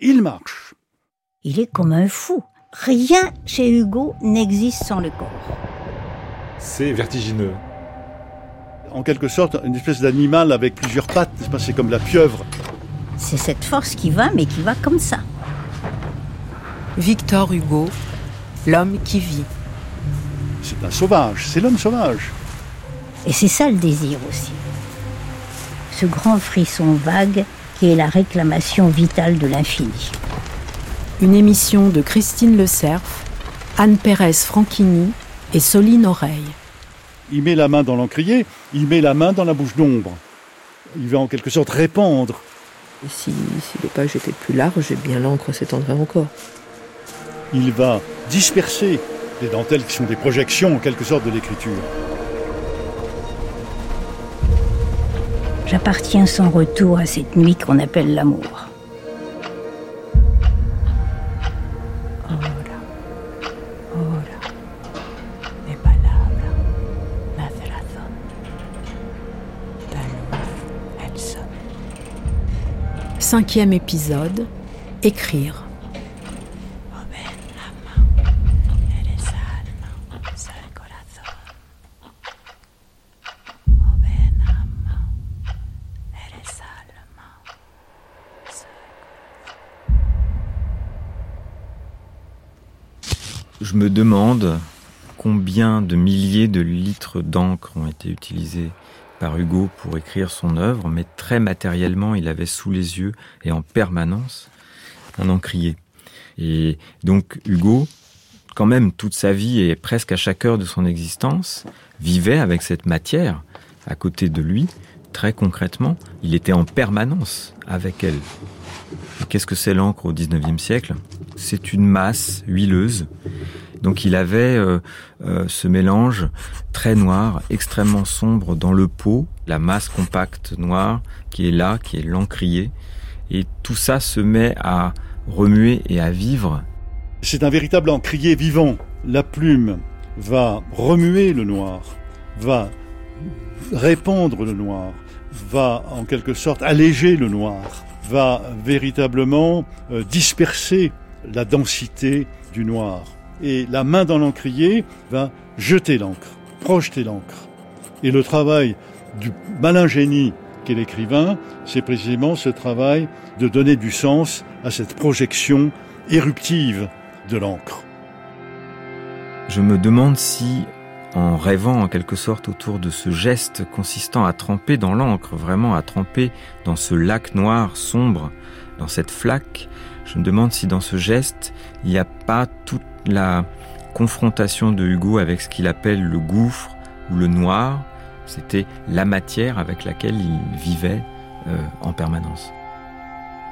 il marche. Il est comme un fou. Rien chez Hugo n'existe sans le corps. C'est vertigineux. En quelque sorte, une espèce d'animal avec plusieurs pattes, c'est comme la pieuvre. C'est cette force qui va, mais qui va comme ça. Victor Hugo, l'homme qui vit. C'est un sauvage, c'est l'homme sauvage. Et c'est ça le désir aussi. Ce grand frisson vague qui est la réclamation vitale de l'infini. Une émission de Christine Le Cerf, Anne Pérez Franchini et Soline Oreille. Il met la main dans l'encrier, il met la main dans la bouche d'ombre. Il va en quelque sorte répandre. Et si, si les pages étaient plus larges, eh bien l'encre s'étendrait encore. Il va disperser les dentelles qui sont des projections en quelque sorte de l'écriture. J'appartiens sans retour à cette nuit qu'on appelle l'amour. Cinquième épisode, écrire. Me demande combien de milliers de litres d'encre ont été utilisés par Hugo pour écrire son œuvre, mais très matériellement, il avait sous les yeux et en permanence un encrier. Et donc Hugo, quand même toute sa vie et presque à chaque heure de son existence, vivait avec cette matière à côté de lui, très concrètement, il était en permanence avec elle. Qu'est-ce que c'est l'encre au 19e siècle? C'est une masse huileuse donc il avait euh, euh, ce mélange très noir, extrêmement sombre dans le pot, la masse compacte noire qui est là, qui est l'encrier. Et tout ça se met à remuer et à vivre. C'est un véritable encrier vivant. La plume va remuer le noir, va répandre le noir, va en quelque sorte alléger le noir, va véritablement euh, disperser la densité du noir et la main dans l'encrier va jeter l'encre, projeter l'encre. Et le travail du malin génie qu'est l'écrivain, c'est précisément ce travail de donner du sens à cette projection éruptive de l'encre. Je me demande si, en rêvant en quelque sorte autour de ce geste consistant à tremper dans l'encre, vraiment à tremper dans ce lac noir sombre, dans cette flaque, je me demande si dans ce geste, il n'y a pas toute la confrontation de Hugo avec ce qu'il appelle le gouffre ou le noir. C'était la matière avec laquelle il vivait euh, en permanence.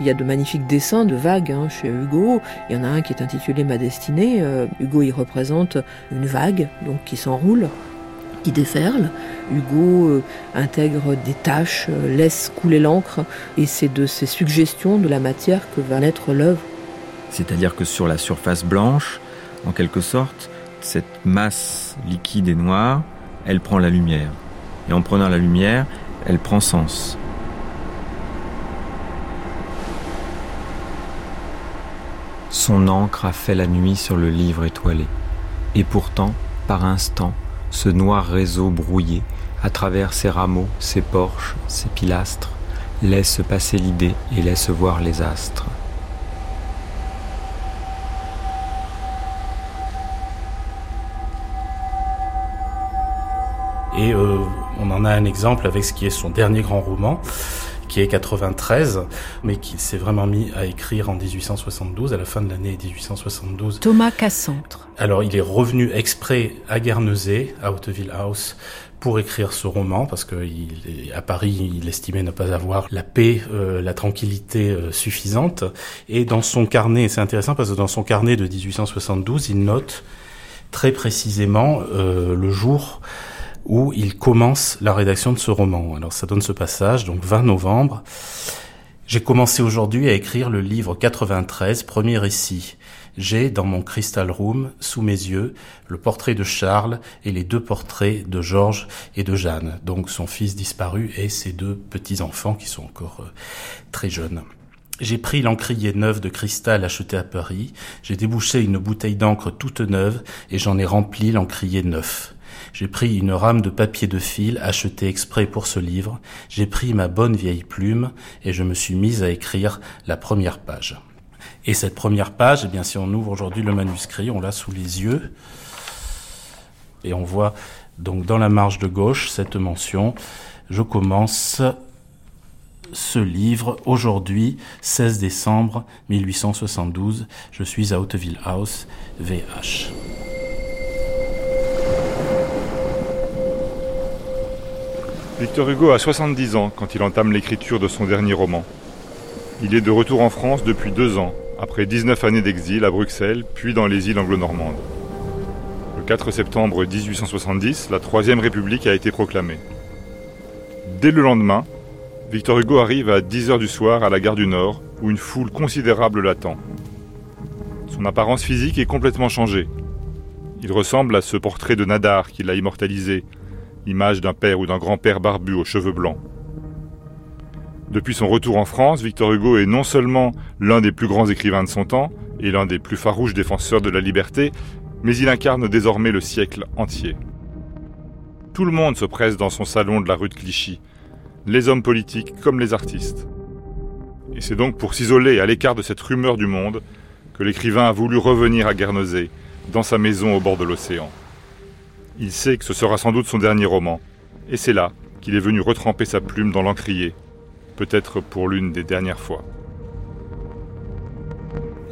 Il y a de magnifiques dessins de vagues hein, chez Hugo. Il y en a un qui est intitulé Ma destinée. Euh, Hugo y représente une vague qui s'enroule, qui déferle. Hugo euh, intègre des taches, laisse couler l'encre, et c'est de ces suggestions de la matière que va naître l'œuvre. C'est-à-dire que sur la surface blanche, en quelque sorte, cette masse liquide et noire, elle prend la lumière. Et en prenant la lumière, elle prend sens. Son encre a fait la nuit sur le livre étoilé. Et pourtant, par instant, ce noir réseau brouillé, à travers ses rameaux, ses porches, ses pilastres, laisse passer l'idée et laisse voir les astres. Et euh, on en a un exemple avec ce qui est son dernier grand roman, qui est 93, mais qu'il s'est vraiment mis à écrire en 1872, à la fin de l'année 1872. Thomas Cassantre. Alors il est revenu exprès à Guernesey, à Hauteville House, pour écrire ce roman parce que à Paris il estimait ne pas avoir la paix, euh, la tranquillité euh, suffisante. Et dans son carnet, c'est intéressant parce que dans son carnet de 1872, il note très précisément euh, le jour où il commence la rédaction de ce roman. Alors ça donne ce passage, donc 20 novembre. J'ai commencé aujourd'hui à écrire le livre 93, premier récit. J'ai dans mon crystal room, sous mes yeux, le portrait de Charles et les deux portraits de Georges et de Jeanne, donc son fils disparu et ses deux petits-enfants qui sont encore euh, très jeunes. J'ai pris l'encrier neuf de cristal acheté à Paris, j'ai débouché une bouteille d'encre toute neuve et j'en ai rempli l'encrier neuf. J'ai pris une rame de papier de fil achetée exprès pour ce livre, j'ai pris ma bonne vieille plume et je me suis mise à écrire la première page. Et cette première page, eh bien, si on ouvre aujourd'hui le manuscrit, on l'a sous les yeux et on voit donc dans la marge de gauche cette mention. Je commence ce livre aujourd'hui, 16 décembre 1872. Je suis à Hauteville House, VH. Victor Hugo a 70 ans quand il entame l'écriture de son dernier roman. Il est de retour en France depuis deux ans, après 19 années d'exil à Bruxelles, puis dans les îles anglo-normandes. Le 4 septembre 1870, la Troisième République a été proclamée. Dès le lendemain, Victor Hugo arrive à 10h du soir à la gare du Nord, où une foule considérable l'attend. Son apparence physique est complètement changée. Il ressemble à ce portrait de Nadar qu'il a immortalisé, image d'un père ou d'un grand-père barbu aux cheveux blancs. Depuis son retour en France, Victor Hugo est non seulement l'un des plus grands écrivains de son temps et l'un des plus farouches défenseurs de la liberté, mais il incarne désormais le siècle entier. Tout le monde se presse dans son salon de la rue de Clichy, les hommes politiques comme les artistes. Et c'est donc pour s'isoler à l'écart de cette rumeur du monde que l'écrivain a voulu revenir à Guernesey, dans sa maison au bord de l'océan. Il sait que ce sera sans doute son dernier roman, et c'est là qu'il est venu retremper sa plume dans l'encrier, peut-être pour l'une des dernières fois.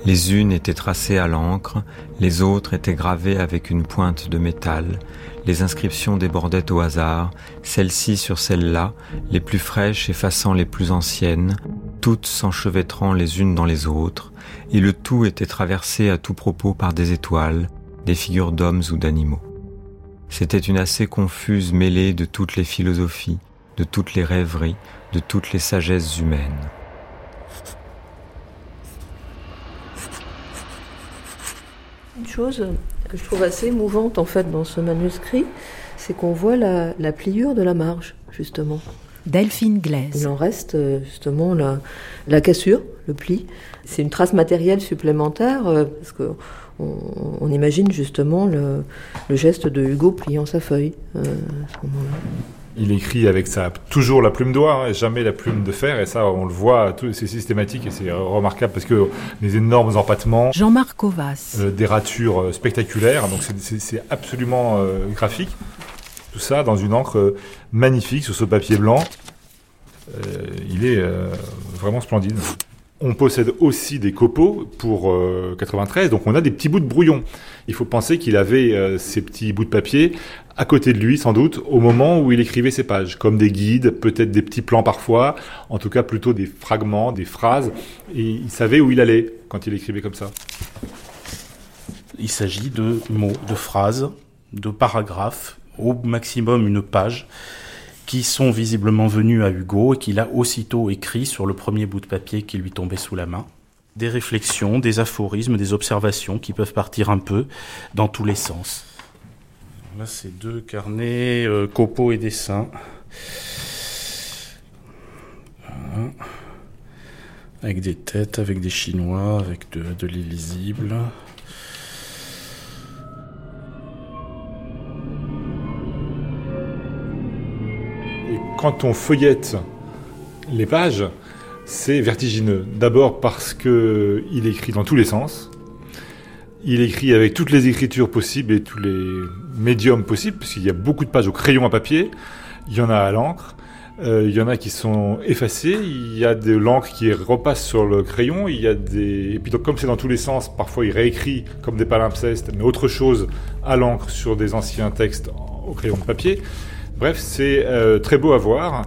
Les unes étaient tracées à l'encre, les autres étaient gravées avec une pointe de métal, les inscriptions débordaient au hasard, celles-ci sur celles-là, les plus fraîches effaçant les plus anciennes, toutes s'enchevêtrant les unes dans les autres, et le tout était traversé à tout propos par des étoiles, des figures d'hommes ou d'animaux. C'était une assez confuse mêlée de toutes les philosophies, de toutes les rêveries, de toutes les sagesses humaines. Une chose que je trouve assez émouvante en fait dans ce manuscrit, c'est qu'on voit la, la, pliure de la marge, justement. Delphine Glaise. Il en reste euh, justement la, la cassure, le pli. C'est une trace matérielle supplémentaire euh, parce que on, on, imagine justement le, le, geste de Hugo pliant sa feuille euh, à ce moment-là. Il écrit avec sa, toujours la plume d'oie, hein, et jamais la plume de fer, et ça, on le voit, c'est systématique et c'est remarquable parce que les énormes empattements. Jean-Marc Ovas. Euh, des ratures euh, spectaculaires, donc c'est absolument euh, graphique. Tout ça dans une encre magnifique sur ce papier blanc. Euh, il est vraiment splendide. On possède aussi des copeaux pour euh, 93, donc on a des petits bouts de brouillon. Il faut penser qu'il avait euh, ces petits bouts de papier à côté de lui, sans doute, au moment où il écrivait ses pages, comme des guides, peut-être des petits plans parfois, en tout cas plutôt des fragments, des phrases, et il savait où il allait quand il écrivait comme ça. Il s'agit de mots, de phrases, de paragraphes, au maximum une page qui sont visiblement venus à Hugo et qu'il a aussitôt écrit sur le premier bout de papier qui lui tombait sous la main. Des réflexions, des aphorismes, des observations qui peuvent partir un peu dans tous les sens. Là, c'est deux carnets, euh, copeaux et dessins. Voilà. Avec des têtes, avec des chinois, avec de, de l'illisible. Quand on feuillette les pages, c'est vertigineux. D'abord parce que il écrit dans tous les sens. Il écrit avec toutes les écritures possibles et tous les médiums possibles, puisqu'il y a beaucoup de pages au crayon à papier. Il y en a à l'encre. Euh, il y en a qui sont effacées. Il y a de l'encre qui repasse sur le crayon. Il y a des et puis donc comme c'est dans tous les sens, parfois il réécrit comme des palimpsestes, mais autre chose à l'encre sur des anciens textes au crayon de papier. Bref, c'est euh, très beau à voir,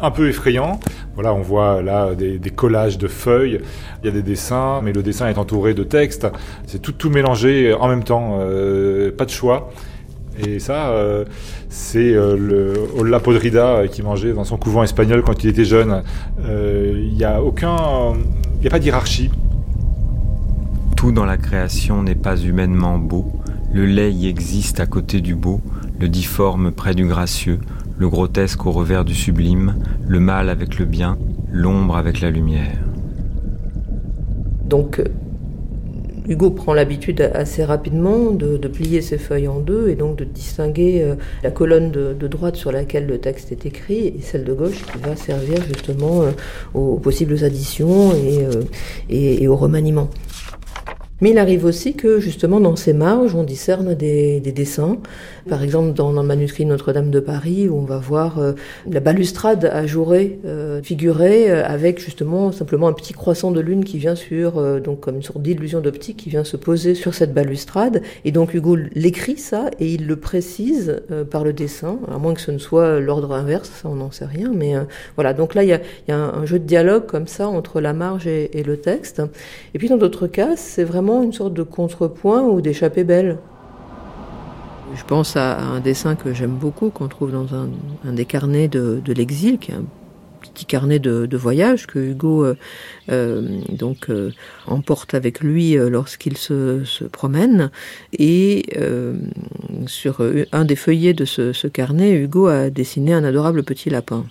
un peu effrayant. Voilà, on voit là des, collages de feuilles, il y a des dessins, mais le dessin est entouré de textes. C'est tout, tout mélangé en même temps, euh, pas de choix. Et ça, euh, c'est euh, Olla Podrida qui mangeait dans son couvent espagnol quand il était jeune. Il n'y a aucun, il n'y a pas d'hierarchie. Tout dans la création n'est pas humainement beau. Le lait y existe à côté du beau, le difforme près du gracieux, le grotesque au revers du sublime, le mal avec le bien, l'ombre avec la lumière. Donc Hugo prend l'habitude assez rapidement de, plier ses feuilles en deux et donc de distinguer euh, la colonne de, droite sur laquelle le texte est écrit et celle de gauche qui va servir justement euh, aux possibles additions et, euh, et, et au remaniement. Mais il arrive aussi que justement dans ces marges, on discerne des, des dessins. Par exemple, dans, le manuscrit Notre-Dame de Paris, où on va voir euh, la balustrade ajourée euh, figurée euh, avec justement simplement un petit croissant de lune qui vient sur, euh, donc comme une sorte d'illusion d'optique qui vient se poser sur cette balustrade. Et donc Hugo l'écrit ça et il le précise par le dessin, à moins que ce ne soit l'ordre inverse, ça on n'en sait rien. Mais voilà, donc là il y a, y a un, jeu de dialogue comme ça entre la marge et, et le texte. Et puis dans d'autres cas, c'est vraiment une sorte de contrepoint ou d'échappée belle. Je pense à un dessin que j'aime beaucoup, qu'on trouve dans un, des carnets de, l'exil, qui est un petit carnet de, voyage que Hugo euh, euh, donc euh, emporte avec lui lorsqu'il se, promène. Et sur un des feuillets de ce, ce carnet, Hugo a dessiné un adorable petit lapin.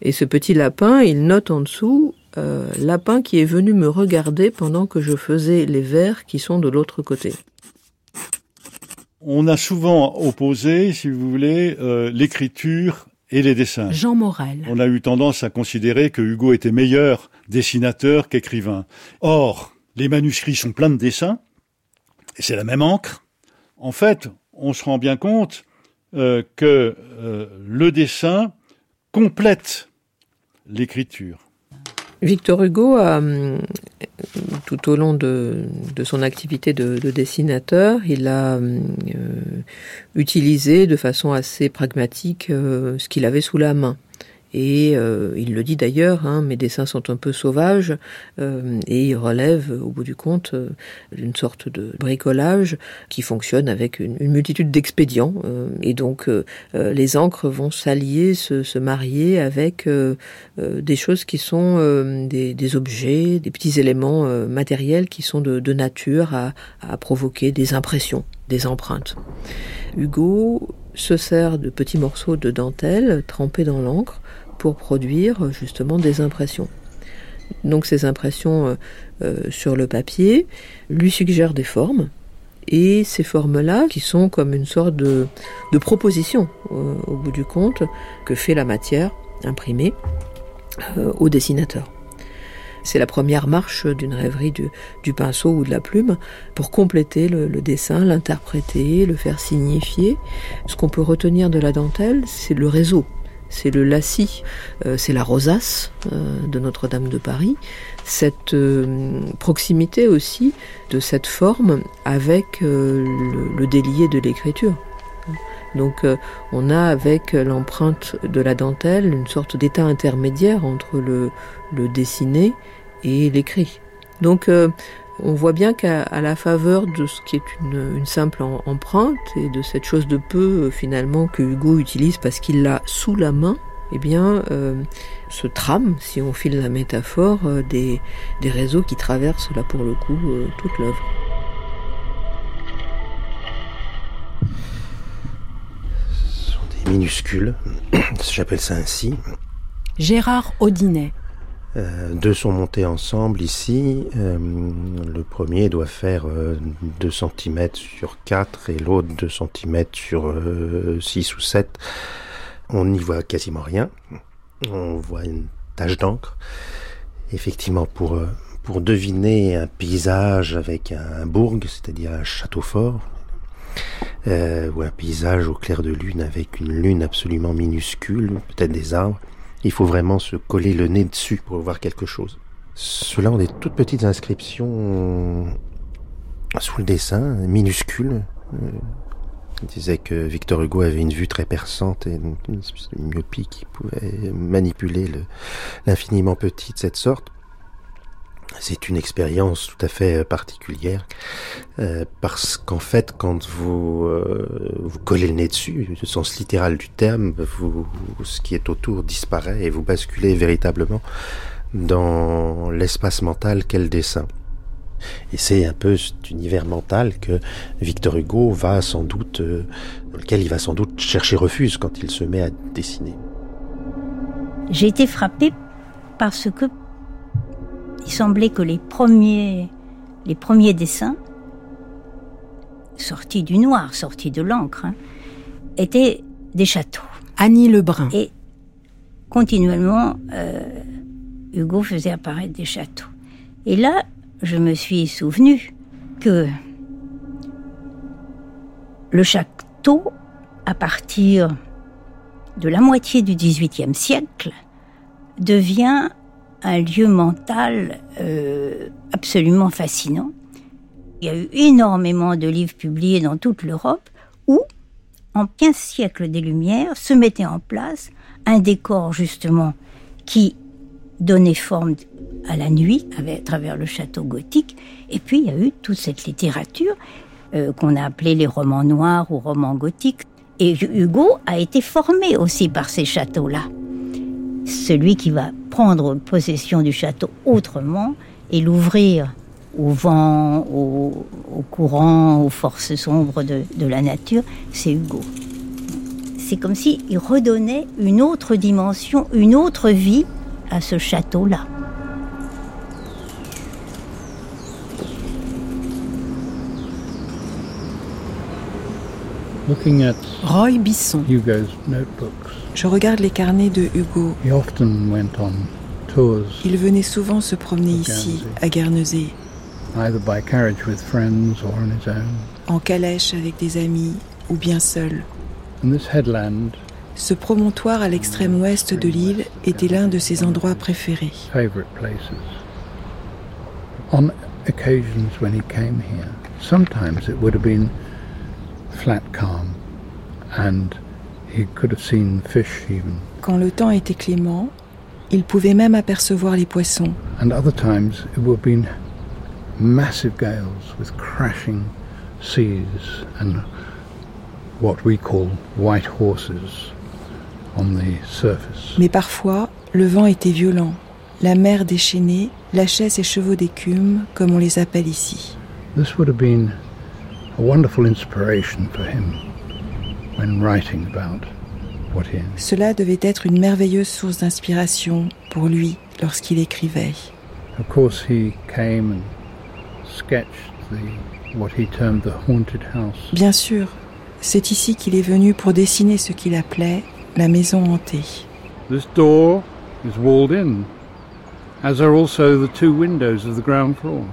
Et ce petit lapin, il note en dessous euh, lapin qui est venu me regarder pendant que je faisais les vers qui sont de l'autre côté. On a souvent opposé, si vous voulez, euh, l'écriture et les dessins. Jean Morel. On a eu tendance à considérer que Hugo était meilleur dessinateur qu'écrivain. Or, les manuscrits sont pleins de dessins, et c'est la même encre. En fait, on se rend bien compte euh, que le dessin complète l'écriture. Victor Hugo a, euh, tout au long de, son activité de, dessinateur, il a euh, utilisé de façon assez pragmatique euh, ce qu'il avait sous la main. Et euh, il le dit d'ailleurs, hein, mes dessins sont un peu sauvages, euh, et il relève au bout du compte euh, une sorte de bricolage qui fonctionne avec une, multitude d'expédients. et donc les encres vont s'allier, se, se, marier avec des choses qui sont des, des, objets, des petits éléments matériels qui sont de, de nature à, à provoquer des impressions, des empreintes. Hugo se sert de petits morceaux de dentelle trempés dans l'encre pour produire justement des impressions. Donc ces impressions euh, euh, sur le papier lui suggèrent des formes, et ces formes-là, qui sont comme une sorte de, proposition, euh, au bout du compte, que fait la matière imprimée au dessinateur. C'est la première marche d'une rêverie du, pinceau ou de la plume pour compléter le dessin, l'interpréter, le faire signifier. Ce qu'on peut retenir de la dentelle, c'est le réseau c'est le lacis, euh, c'est la rosace euh, de Notre-Dame de Paris, cette euh, proximité aussi de cette forme avec le, délié de l'écriture. Donc on a avec l'empreinte de la dentelle une sorte d'état intermédiaire entre le, le dessiné et l'écrit. Donc on voit bien qu'à la faveur de ce qui est une, simple empreinte et de cette chose de peu euh, finalement que Hugo utilise parce qu'il l'a sous la main, eh bien, euh, se trame, si on file la métaphore, euh, des, réseaux qui traversent là pour le coup toute l'œuvre. Ce sont des minuscules, j'appelle ça ainsi. Gérard Audinet. Euh, deux sont montés ensemble ici. Euh, le premier doit faire 2 euh, cm sur 4 et l'autre 2 cm sur 6 ou 7. On n'y voit quasiment rien. On voit une tache d'encre. Effectivement, pour, pour deviner un paysage avec un, bourg, c'est-à-dire un château fort, ou un paysage au clair de lune avec une lune absolument minuscule, peut-être des arbres, il faut vraiment se coller le nez dessus pour voir quelque chose. Ceux-là ont des toutes petites inscriptions sous le dessin, minuscules. Il disait que Victor Hugo avait une vue très perçante et une, myopie qui pouvait manipuler l'infiniment petit de cette sorte. C'est une expérience tout à fait euh, particulière euh, parce qu'en fait, quand vous euh, vous collez le nez dessus, le sens littéral du terme, vous, ce qui est autour disparaît et vous basculez véritablement dans l'espace mental qu'est le dessin. Et c'est un peu cet univers mental que Victor Hugo va sans doute, dans lequel il va sans doute chercher refuge quand il se met à dessiner. J'ai été frappé parce que il semblait que les premiers, les premiers dessins, sortis du noir, sortis de l'encre, hein, étaient des châteaux. Annie Lebrun. Et continuellement, euh, Hugo faisait apparaître des châteaux. Et là, je me suis souvenu que le château, à partir de la moitié du XVIIIe siècle, devient un lieu mental euh, absolument fascinant. Il y a eu énormément de livres publiés dans toute l'Europe où, en 15 siècles des Lumières, se mettait en place un décor justement qui donnait forme à la nuit à travers le château gothique. Et puis il y a eu toute cette littérature euh, qu'on a appelée les romans noirs ou romans gothiques. Et Hugo a été formé aussi par ces châteaux-là. Celui qui va prendre possession du château autrement et l'ouvrir au vent, au, courant, aux forces sombres de, de la nature, c'est Hugo. C'est comme s'il redonnait une autre dimension, une autre vie à ce château-là. Roy Bisson. Hugo's notebooks. Je regarde les carnets de Hugo. He often went on tours Il venait souvent se promener ici, à Guernesey. Either by carriage with friends or on his own. En calèche avec des amis ou bien seul. And this headland ce promontoire à l'extrême ouest de l'île était l'un de ses endroits préférés. On occasions when he came here, sometimes it would have been flat calm and he could have seen fish even. Quand le temps était clément, il pouvait même apercevoir les poissons. And other times it would have been massive gales with crashing seas and what we call white horses on the surface. Mais parfois, le vent était violent. La mer déchaînée lâchait ses chevaux d'écume, comme on les appelle ici. This would have been Cela devait être une merveilleuse source d'inspiration pour lui lorsqu'il écrivait. Of course, he came and sketched the, what he termed the haunted house. Bien sûr, c'est ici qu'il est venu pour dessiner ce qu'il appelait la maison hantée. This door is walled in, as are also the two windows of the ground floor.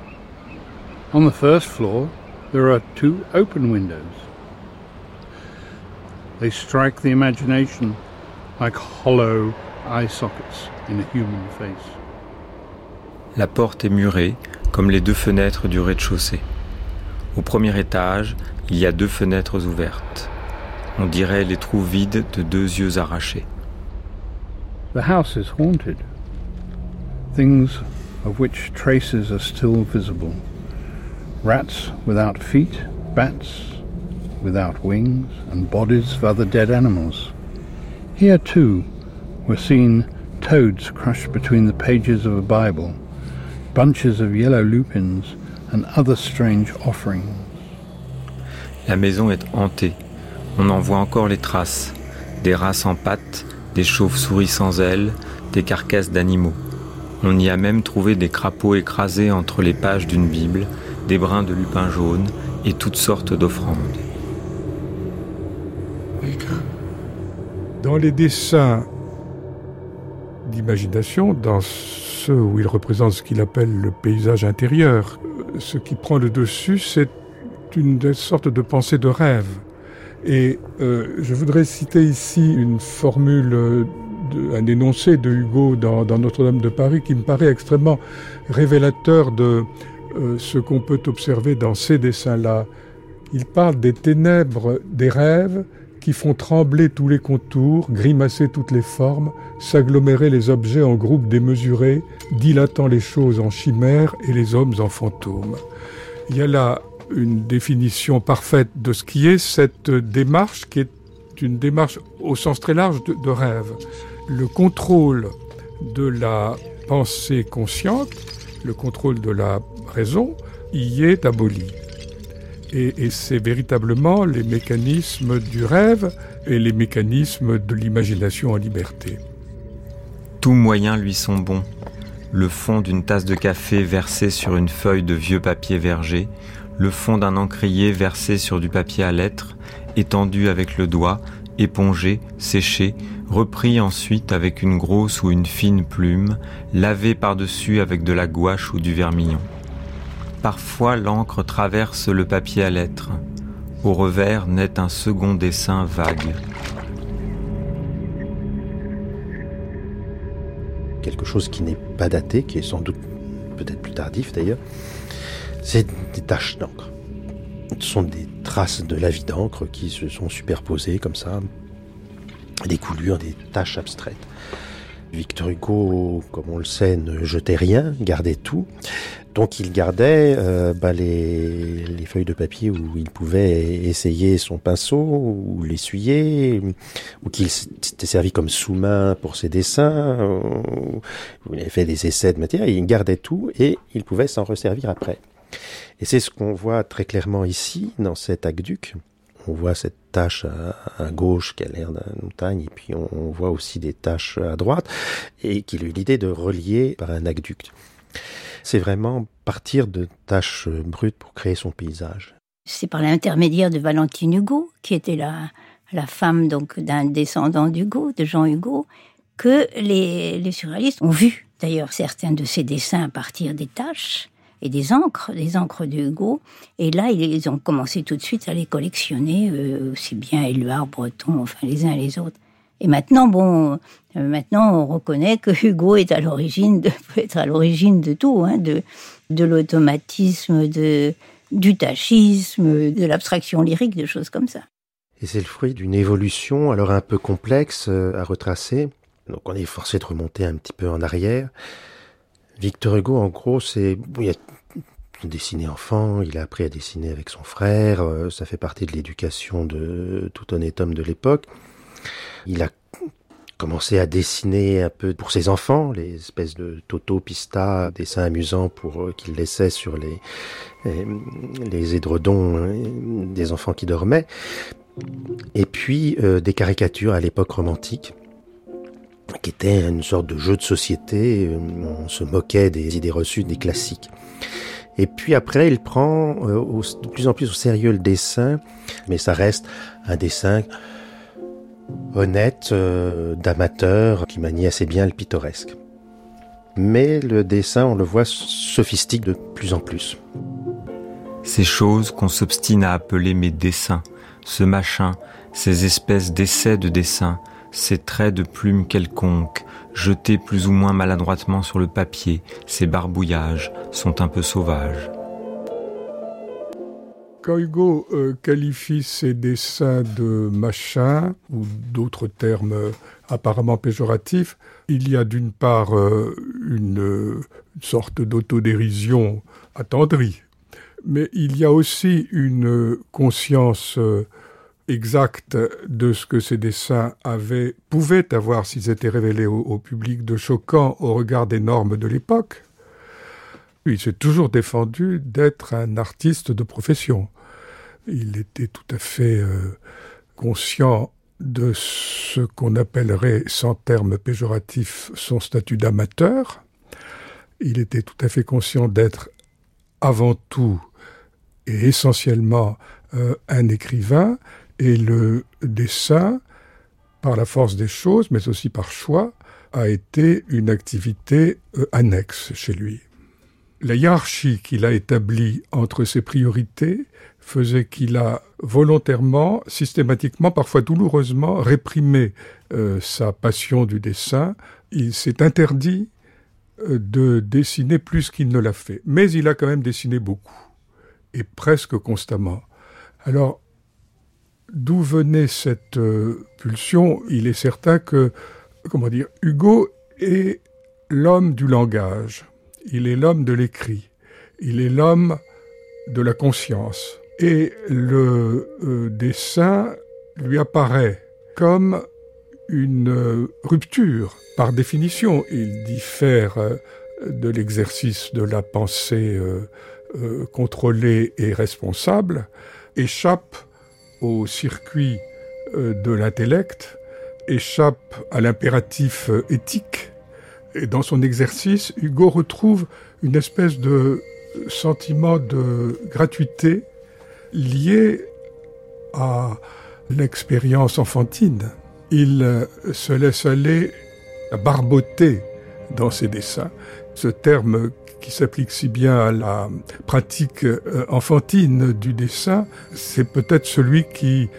On the first floor, there are two open windows. They strike the imagination like hollow eye sockets in a human face. La porte est murée, comme les deux fenêtres du rez-de-chaussée. Au premier étage, il y a deux fenêtres ouvertes. On dirait les trous vides de deux yeux arrachés. The house is haunted. Things of which traces are still visible. Rats without feet, bats without wings, and bodies of other dead animals. Here, too, were seen toads crushed between the pages of a Bible, bunches of yellow lupins, and other strange offerings. La maison est hantée. On en voit encore les traces. Des rats sans pattes, des chauves-souris sans ailes, des carcasses d'animaux. On y a même trouvé des crapauds écrasés entre les pages d'une Bible, des brins de lupin jaune et toutes sortes d'offrandes. Dans les dessins d'imagination, dans ceux où il représente ce qu'il appelle le paysage intérieur, ce qui prend le dessus, c'est une sorte de pensée de rêve. Et euh, je voudrais citer ici une formule, un énoncé de Hugo dans, Notre-Dame de Paris qui me paraît extrêmement révélateur de euh, ce qu'on peut observer dans ces dessins-là. Il parle des ténèbres des rêves qui font trembler tous les contours, grimacer toutes les formes, s'agglomérer les objets en groupes démesurés, dilatant les choses en chimères et les hommes en fantômes. Il y a là une définition parfaite de ce qui est cette démarche qui est une démarche au sens très large de, rêve. Le contrôle de la pensée consciente, le contrôle de la raison, y est aboli. Et, et c'est véritablement les mécanismes du rêve et les mécanismes de l'imagination en liberté. Tous moyens lui sont bons. le fond d'une tasse de café versée sur une feuille de vieux papier verger, le fond d'un encrier versé sur du papier à lettres, étendu avec le doigt, épongé, séché, repris ensuite avec une grosse ou une fine plume, lavé par-dessus avec de la gouache ou du vermillon. Parfois l'encre traverse le papier à lettres. Au revers naît un second dessin vague. Quelque chose qui n'est pas daté, qui est sans doute peut-être plus tardif d'ailleurs, c'est des taches d'encre. Ce sont des traces de la vie d'encre qui se sont superposées comme ça, des coulures, des taches abstraites. Victor Hugo, comme on le sait, ne jetait rien, gardait tout. Donc il gardait euh, bah, les, les, feuilles de papier où il pouvait essayer son pinceau ou l'essuyer, ou qu'il s'était servi comme sous-main pour ses dessins, ou, il avait fait des essais de matière, il gardait tout et il pouvait s'en resservir après. Et c'est ce qu'on voit très clairement ici, dans cet aqueduc. On voit cette tache à, gauche qui a l'air d'une montagne, et puis on, voit aussi des taches à droite, et qu'il a eu l'idée de relier par un aqueduc. C'est vraiment partir de taches brutes pour créer son paysage. C'est par l'intermédiaire de Valentine Hugo, qui était la, la femme donc d'un descendant d'Hugo, de Jean Hugo, que les, les surréalistes ont vu d'ailleurs certains de ses dessins à partir des taches et des encres, des encres de Hugo. Et là, ils ont commencé tout de suite à les collectionner, euh, aussi bien Éluard, Breton, enfin les uns et les autres. Et maintenant, bon, euh, maintenant on reconnaît que Hugo est à l'origine peut être à l'origine de tout, hein, de, de l'automatisme, de, du tachisme, de l'abstraction lyrique, de choses comme ça. Et c'est le fruit d'une évolution alors un peu complexe euh, à retracer. Donc on est forcé de remonter un petit peu en arrière. Victor Hugo, en gros, c'est il a dessiné enfant, il a appris à dessiner avec son frère, euh, ça fait partie de l'éducation de tout honnête homme de l'époque. Il a commencé à dessiner un peu pour ses enfants, les espèces de Toto, Pista, dessins amusants pour euh, qu'il laissait sur les, les, les édredons euh, des enfants qui dormaient. Et puis des caricatures à l'époque romantique qui était une sorte de jeu de société. On se moquait des idées reçues des classiques. Et puis après, il prend euh, de plus en plus au sérieux le dessin, mais ça reste un dessin honnête, euh, d'amateur, qui manie assez bien le pittoresque. Mais le dessin, on le voit sophistique de plus en plus. Ces choses qu'on s'obstine à appeler mes dessins, ce machin, ces espèces d'essais de dessin, ces traits de plumes quelconques, jetés plus ou moins maladroitement sur le papier, ces barbouillages sont un peu sauvages. Quand Hugo euh, qualifie ses dessins de machin ou d'autres termes euh, apparemment péjoratifs, il y a d'une part euh, une, sorte d'autodérision attendrie, mais il y a aussi une conscience exact de ce que ces dessins avaient, pouvaient avoir s'ils étaient révélés au, public de choquant au regard des normes de l'époque. Il s'est toujours défendu d'être un artiste de profession. Il était tout à fait euh, conscient de ce qu'on appellerait, sans terme péjoratif, son statut d'amateur. Il était tout à fait conscient d'être avant tout et essentiellement euh, un écrivain et le dessin, par la force des choses, mais aussi par choix, a été une activité euh, annexe chez lui. La hiérarchie qu'il a établie entre ses priorités faisait qu'il a volontairement, systématiquement, parfois douloureusement réprimé euh, sa passion du dessin. Il s'est interdit euh, de dessiner plus qu'il ne l'a fait. Mais il a quand même dessiné beaucoup, et presque constamment. Alors, D'où venait cette euh, pulsion? Il est certain que, comment dire, Hugo est l'homme du langage, il est l'homme de l'écrit, il est l'homme de la conscience. Et le euh, dessin lui apparaît comme une euh, rupture. Par définition, il diffère de l'exercice de la pensée contrôlée et responsable, échappe au circuit euh, de l'intellect, échappe à l'impératif euh, éthique et dans son exercice, Hugo retrouve une espèce de sentiment de gratuité lié à l'expérience enfantine. Il euh, se laisse aller à barboter dans ses dessins. Ce terme qui s'applique si bien à la pratique euh, enfantine du dessin, c'est peut-être celui qui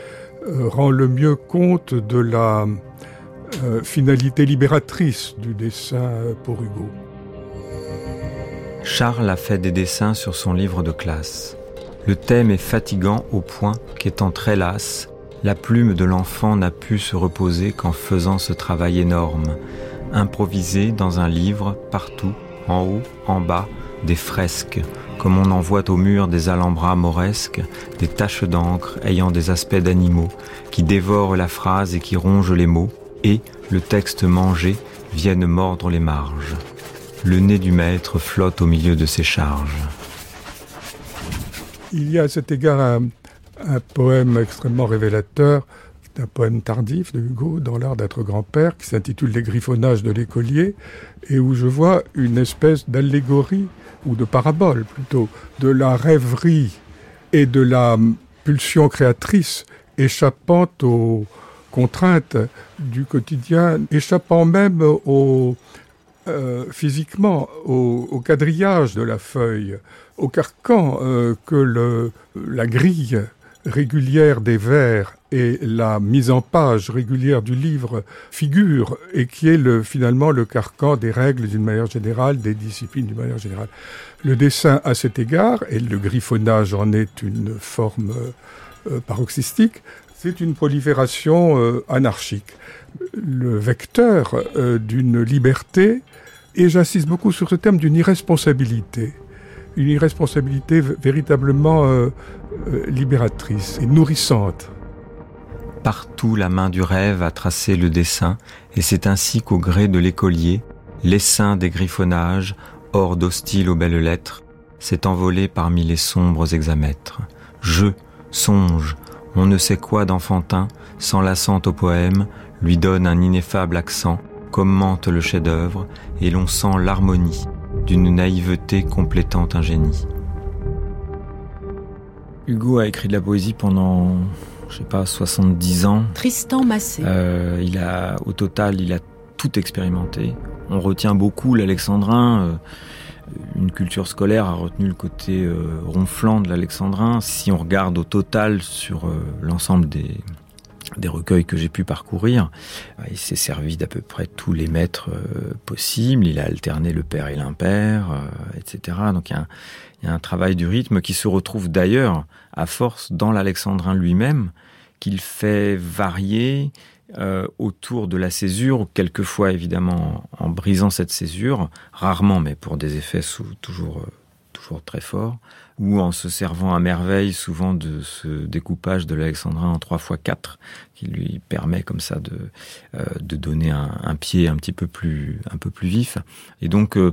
euh, rend le mieux compte de la finalité libératrice du dessin pour Hugo. Charles a fait des dessins sur son livre de classe. Le thème est fatigant au point qu'étant très lasse, la plume de l'enfant n'a pu se reposer qu'en faisant ce travail énorme, improvisé dans un livre, partout, en haut, en bas, des fresques, comme on en voit au mur des alhambras mauresques, des taches d'encre ayant des aspects d'animaux, qui dévorent la phrase et qui rongent les mots, et, le texte mangé, viennent mordre les marges. Le nez du maître flotte au milieu de ses charges. Il y a à cet égard un, poème extrêmement révélateur, un poème tardif de Hugo dans l'art d'être grand-père qui s'intitule Les griffonnages de l'écolier et où je vois une espèce d'allégorie ou de parabole plutôt de la rêverie et de la pulsion créatrice échappant aux contraintes du quotidien, échappant même au, euh, physiquement au, quadrillage de la feuille, au carcan euh, que la grille régulière des vers et la mise en page régulière du livre figurent et qui est le, finalement le carcan des règles d'une manière générale, des disciplines d'une manière générale. Le dessin à cet égard, et le griffonnage en est une forme euh, paroxystique, c'est une prolifération anarchique. Le vecteur d'une liberté et j'insiste beaucoup sur ce terme d'une irresponsabilité. Une irresponsabilité véritablement euh, euh, libératrice et nourrissante. Partout la main du rêve a tracé le dessin, et c'est ainsi qu'au gré de l'écolier, l'essaim des griffonnages, hors d'hostile aux belles lettres, s'est envolé parmi les sombres hexamètres. Je, songe, on ne sait quoi d'enfantin, s'enlaçant au poème, lui donne un ineffable accent, commente le chef-d'œuvre et l'on sent l'harmonie d'une naïveté complétant un génie. Hugo a écrit de la poésie pendant, je sais pas, 70 ans. Tristan Massé. Euh, il a, au total, il a tout expérimenté. On retient beaucoup l'alexandrin. Euh, une culture scolaire a retenu le côté euh, ronflant de l'alexandrin. Si on regarde au total sur l'ensemble des, des recueils que j'ai pu parcourir. Il s'est servi d'à peu près tous les maîtres euh, possibles. Il a alterné le père et l'impair, euh, etc. Donc il y, a un, travail du rythme qui se retrouve d'ailleurs à force dans l'alexandrin lui-même, qu'il fait varier euh, autour de la césure, quelquefois évidemment en, brisant cette césure, rarement, mais pour des effets toujours, toujours très forts, ou en se servant à merveille souvent de ce découpage de l'alexandrin en 3 x 4 qui lui permet comme ça de, euh, de donner un, pied un petit peu plus, un peu plus vif. Et donc, euh,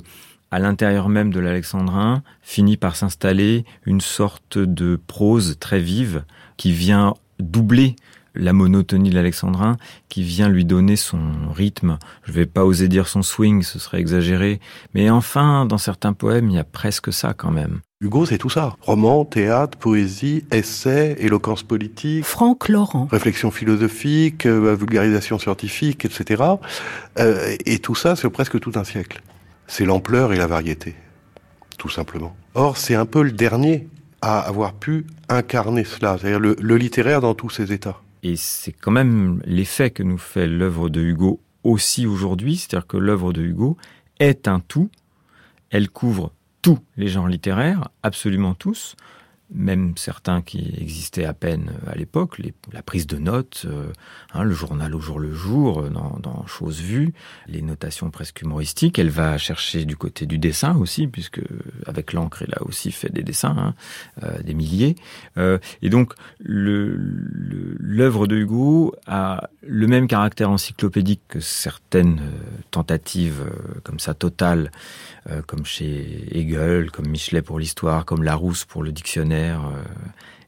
à l'intérieur même de l'alexandrin, finit par s'installer une sorte de prose très vive qui vient doubler la monotonie de l'alexandrin qui vient lui donner son rythme. Je vais pas oser dire son swing, ce serait exagéré. Mais enfin, dans certains poèmes, il y a presque ça quand même. Hugo, c'est tout ça. Roman, théâtre, poésie, essai, éloquence politique. Franck Laurent. Réflexion philosophique, euh, vulgarisation scientifique, etc. Euh, et tout ça sur presque tout un siècle. C'est l'ampleur et la variété. Tout simplement. Or, c'est un peu le dernier à avoir pu incarner cela, c'est-à-dire le, littéraire dans tous ses états. Et c'est quand même l'effet que nous fait l'œuvre de Hugo aussi aujourd'hui, c'est-à-dire que l'œuvre de Hugo est un tout, elle couvre tous les genres littéraires, absolument tous, même certains qui existaient à peine à l'époque, la prise de notes, euh, hein, le journal au jour le jour, euh, dans, dans Choses vues, les notations presque humoristiques. Elle va chercher du côté du dessin aussi, puisque avec l'encre, elle a aussi fait des dessins, hein, euh, des milliers. et donc, l'œuvre de Hugo a le même caractère encyclopédique que certaines tentatives comme ça totales, comme chez Hegel, comme Michelet pour l'histoire, comme Larousse pour le dictionnaire euh,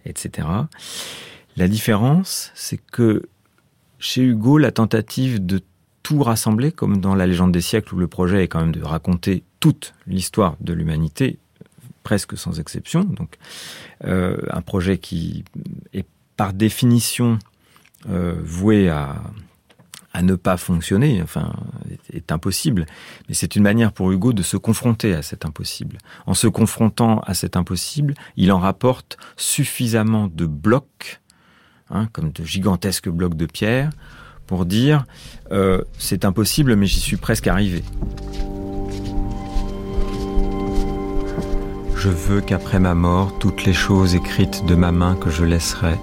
etc. La différence, c'est que chez Hugo, la tentative de tout rassembler, comme dans la légende des siècles où le projet est quand même de raconter toute l'histoire de l'humanité, presque sans exception. Donc, euh, un projet qui est par définition euh, voué à, à ne pas fonctionner, enfin, est, impossible. Mais c'est une manière pour Hugo de se confronter à cet impossible. En se confrontant à cet impossible, il en rapporte suffisamment de blocs, hein, comme de gigantesques blocs de pierre, pour dire euh, c'est impossible, mais j'y suis presque arrivé. Je veux qu'après ma mort, toutes les choses écrites de ma main que je laisserai,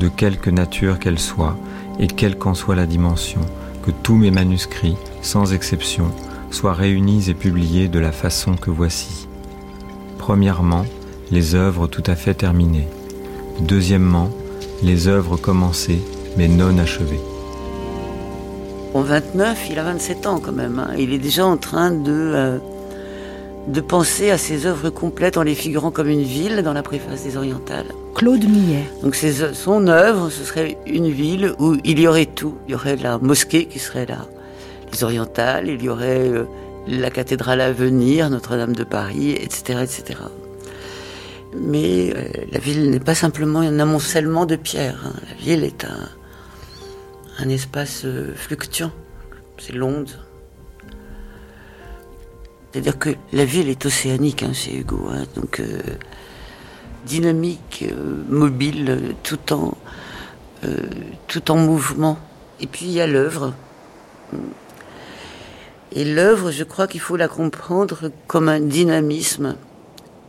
de quelque nature qu'elles soient, et quelle qu'en soit la dimension, que tous mes manuscrits, sans exception, soient réunis et publiés de la façon que voici. Premièrement, les œuvres tout à fait terminées. Deuxièmement, les œuvres commencées mais non achevées. En 29, il a 27 ans quand même. Hein. Il est déjà en train de, euh, de penser à ses œuvres complètes en les figurant comme une ville dans la préface des Orientales. Claude Millet. Donc ses, son œuvre, ce serait une ville où il y aurait tout. Il y aurait la mosquée qui serait là, les Orientales, il y aurait euh, la cathédrale à venir, Notre-Dame de Paris, etc. etc. Mais euh, la ville n'est pas simplement un amoncellement de pierres. Hein. La ville est un, un espace euh, fluctuant. C'est l'onde. C'est-à-dire que la ville est océanique hein, chez Hugo. Hein, donc euh, dynamique, euh, mobile, tout en, euh, tout en mouvement. Et puis il y a l'œuvre. Et l'œuvre, je crois qu'il faut la comprendre comme un dynamisme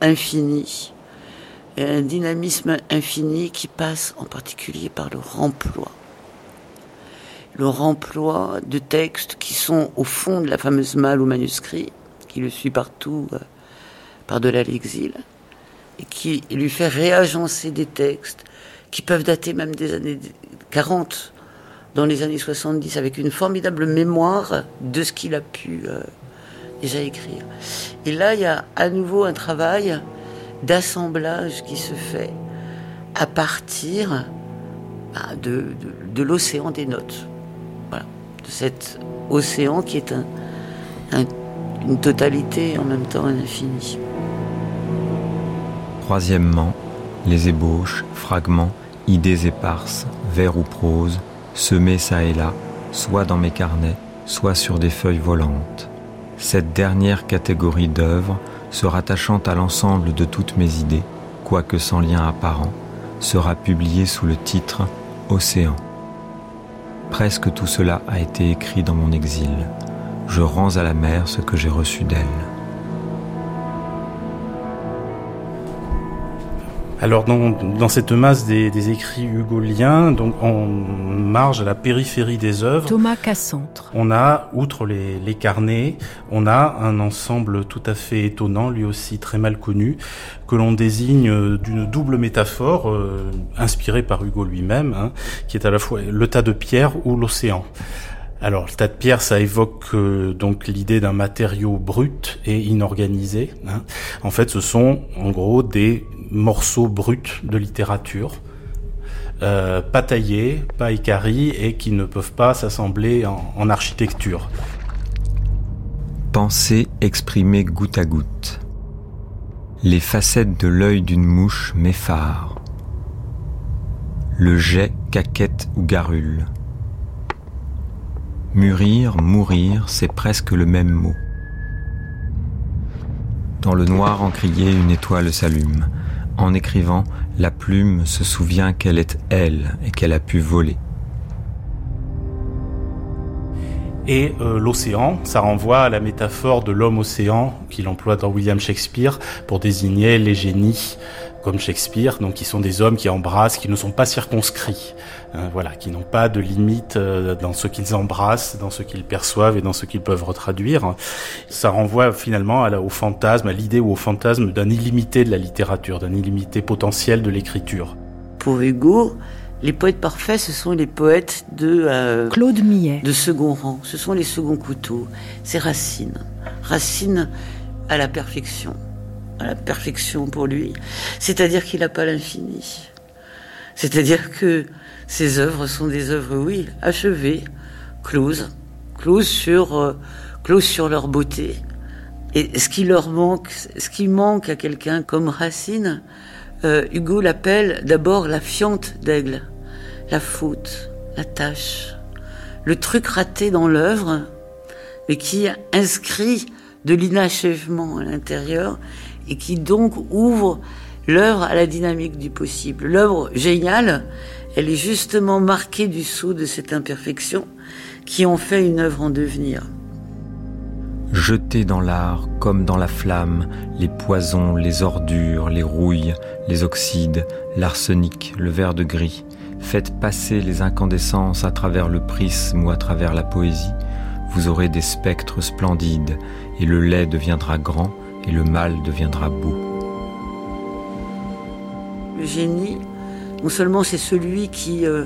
infini. Un dynamisme infini qui passe en particulier par le remploi. Le remploi de textes qui sont au fond de la fameuse malle ou manuscrit, qui le suit partout, euh, par-delà l'exil, et qui lui fait réagencer des textes qui peuvent dater même des années 40, dans les années 70, avec une formidable mémoire de ce qu'il a pu euh, déjà écrire. Et là, il y a à nouveau un travail d'assemblage qui se fait à partir bah, de, l'océan des notes. Voilà. De cet océan qui est un, une totalité en même temps un infini. Troisièmement, les ébauches, fragments, idées éparses, vers ou prose, semés çà et là, soit dans mes carnets, soit sur des feuilles volantes. Cette dernière catégorie d'œuvres, se rattachant à l'ensemble de toutes mes idées, quoique sans lien apparent, sera publiée sous le titre Océan. Presque tout cela a été écrit dans mon exil. Je rends à la mer ce que j'ai reçu d'elle. Alors dans, dans, cette masse des, des, écrits hugoliens, donc en marge à la périphérie des œuvres, Thomas Cassantre. On a, outre les, les, carnets, on a un ensemble tout à fait étonnant, lui aussi très mal connu, que l'on désigne d'une double métaphore euh, inspirée par Hugo lui-même, hein, qui est à la fois le tas de pierres ou l'océan. Alors, le tas de pierres, ça évoque euh, donc l'idée d'un matériau brut et inorganisé. Hein. En fait, ce sont en gros des morceaux bruts de littérature, euh, pas taillés, pas écaris et qui ne peuvent pas s'assembler en, en architecture. Pensée exprimée goutte à goutte. Les facettes de l'œil d'une mouche m'effarent. Le jet, caquette ou garule. Mûrir, mourir, c'est presque le même mot. Dans le noir encrier, une étoile s'allume. En écrivant, la plume se souvient qu'elle est elle et qu'elle a pu voler. Et euh, l'océan, ça renvoie à la métaphore de l'homme-océan qu'il emploie dans William Shakespeare pour désigner les génies comme Shakespeare, donc qui sont des hommes qui embrassent, qui ne sont pas circonscrits, hein, voilà, qui n'ont pas de limite euh, dans ce qu'ils embrassent, dans ce qu'ils perçoivent et dans ce qu'ils peuvent retraduire. Ça renvoie finalement à la, au fantasme, à l'idée ou au fantasme d'un illimité de la littérature, d'un illimité potentiel de l'écriture. Pour Hugo, les poètes parfaits, ce sont les poètes de euh, Claude Millet, de second rang. Ce sont les seconds couteaux. C'est Racine. Racine à la perfection à la perfection pour lui. C'est-à-dire qu'il n'a pas l'infini. C'est-à-dire que ses œuvres sont des œuvres, oui, achevées, closes, close sur, close sur leur beauté. Et ce qui leur manque, ce qui manque à quelqu'un comme Racine, Hugo l'appelle d'abord la fiente d'aigle, la faute, la tâche, le truc raté dans l'œuvre, mais qui inscrit de l'inachèvement à l'intérieur et qui donc ouvre l'œuvre à la dynamique du possible. L'œuvre géniale, elle est justement marquée du sceau de cette imperfection qui en fait une œuvre en devenir. Jetez dans l'art comme dans la flamme les poisons, les ordures, les rouilles, les oxydes, l'arsenic, le verre de gris. Faites passer les incandescences à travers le prisme ou à travers la poésie. Vous aurez des spectres splendides, et le lait deviendra grand, et le mal deviendra beau. Le génie, non seulement c'est celui qui, euh,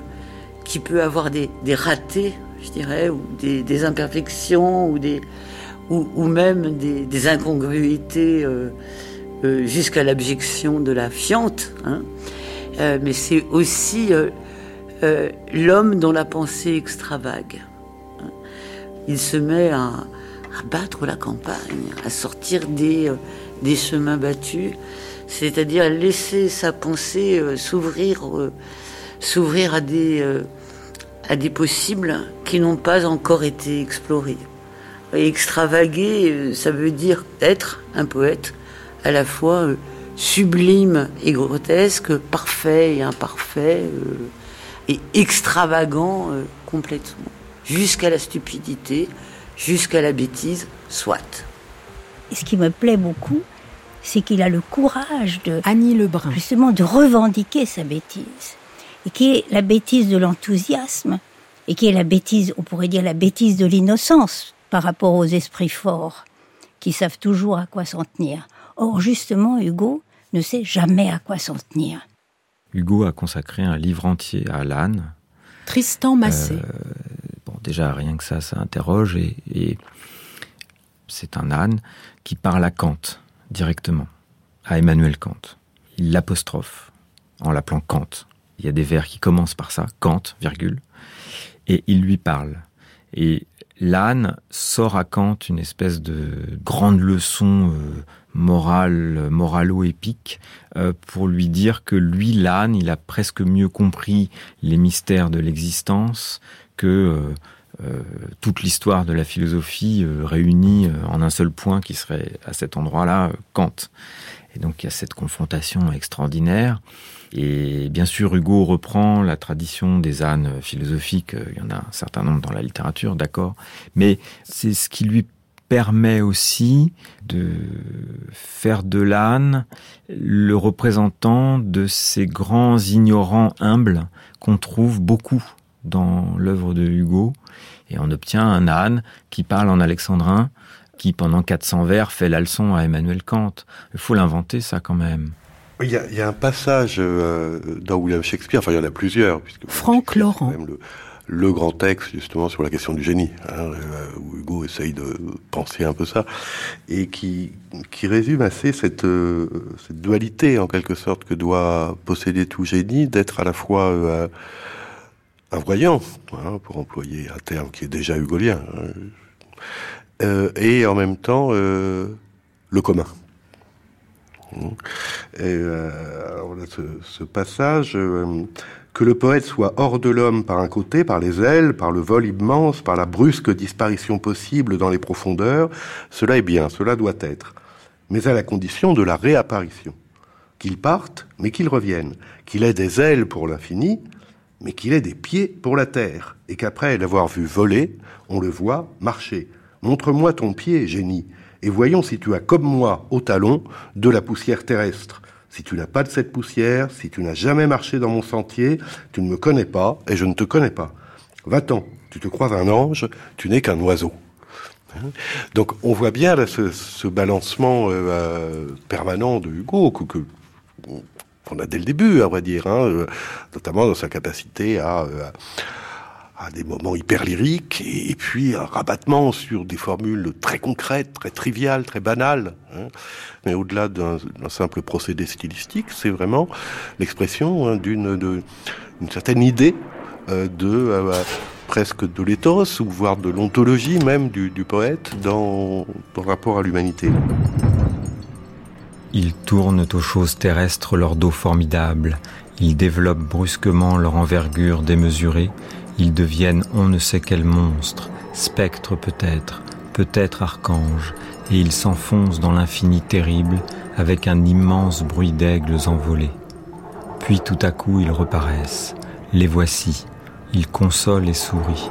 qui peut avoir des, ratés, je dirais, ou des, imperfections, ou, des, ou, même des, incongruités euh, euh, jusqu'à l'abjection de la fiente, hein. mais c'est aussi l'homme dont la pensée extravague. Hein. Il se met à, à battre la campagne, à sortir des, des chemins battus c'est-à-dire laisser sa pensée euh, s'ouvrir, euh, s'ouvrir à des, euh, à des possibles qui n'ont pas encore été explorés. Et extravaguer, ça veut dire être un poète à la fois sublime et grotesque, parfait et imparfait, et extravagant complètement, jusqu'à la stupidité, jusqu'à la bêtise, soit. ce qui me plaît beaucoup, c'est qu'il a le courage de Annie Lebrun justement de revendiquer sa bêtise et qui est la bêtise de l'enthousiasme et qui est la bêtise, on pourrait dire la bêtise de l'innocence par rapport aux esprits forts qui savent toujours à quoi s'en tenir. Or justement Hugo ne sait jamais à quoi s'en tenir. Hugo a consacré un livre entier à l'âne. Tristan Massé. Euh, déjà rien que ça, ça interroge et, c'est un âne qui parle à Kant directement à Emmanuel Kant. Il l'apostrophe en l'appelant Kant. Il y a des vers qui commencent par ça, Kant, virgule, et il lui parle. Et l'âne sort à Kant une espèce de grande leçon euh, morale, moralo-épique, euh, pour lui dire que lui, l'âne, il a presque mieux compris les mystères de l'existence que euh, euh, toute l'histoire de la philosophie euh, réunie euh, en un seul point qui serait à cet endroit-là Kant. Et donc il y a cette confrontation extraordinaire. Et bien sûr, Hugo reprend la tradition des ânes philosophiques. Il y en a un certain nombre dans la littérature, d'accord. Mais c'est ce qui lui permet aussi de faire de l'âne le représentant de ces grands ignorants humbles qu'on trouve beaucoup dans l'œuvre de Hugo, et on obtient un âne qui parle en alexandrin, qui pendant 400 vers fait la leçon à Emmanuel Kant. Il faut l'inventer ça quand même. Il y a, il y a un passage euh, dans William Shakespeare, enfin il y en a plusieurs. Puisque Franck Laurent. le, le, grand texte justement sur la question du génie, hein, euh, où Hugo essaye de penser un peu ça, et qui, qui résume assez cette, euh, cette dualité en quelque sorte que doit posséder tout génie, d'être à la fois... Euh, un voyant, hein, pour employer un terme qui est déjà hugolien, hein. euh, et en même temps euh, le commun. Et euh, ce passage euh, que le poète soit hors de l'homme par un côté, par les ailes, par le vol immense, par la brusque disparition possible dans les profondeurs, cela est bien, cela doit être, mais à la condition de la réapparition. Qu'il parte, mais qu'il revienne, qu'il ait des ailes pour l'infini, mais qu'il ait des pieds pour la terre, et qu'après l'avoir vu voler, on le voit marcher. Montre-moi ton pied, génie, et voyons si tu as comme moi au talon de la poussière terrestre. Si tu n'as pas de cette poussière, si tu n'as jamais marché dans mon sentier, tu ne me connais pas et je ne te connais pas. Va-t'en, tu te crois un ange, tu n'es qu'un oiseau. Donc on voit bien ce, balancement euh, euh, permanent de Hugo que qu'on a dès le début, à vrai dire, hein, euh, notamment dans sa capacité à, euh, des moments hyper lyriques et, puis un rabattement sur des formules très concrètes, très triviales, très banales. Hein. Mais au-delà d'un simple procédé stylistique, c'est vraiment l'expression hein, d'une certaine idée euh, de presque de l'éthos, ou voire de l'ontologie même du, poète dans, dans rapport à l'humanité. Ils tournent aux choses terrestres leur dos formidable, ils développent brusquement leur envergure démesurée, ils deviennent on ne sait quel monstre, spectre peut-être, peut-être archange, et ils s'enfoncent dans l'infini terrible avec un immense bruit d'aigles envolés. Puis tout à coup ils reparaissent, les voici, ils consolent et sourient,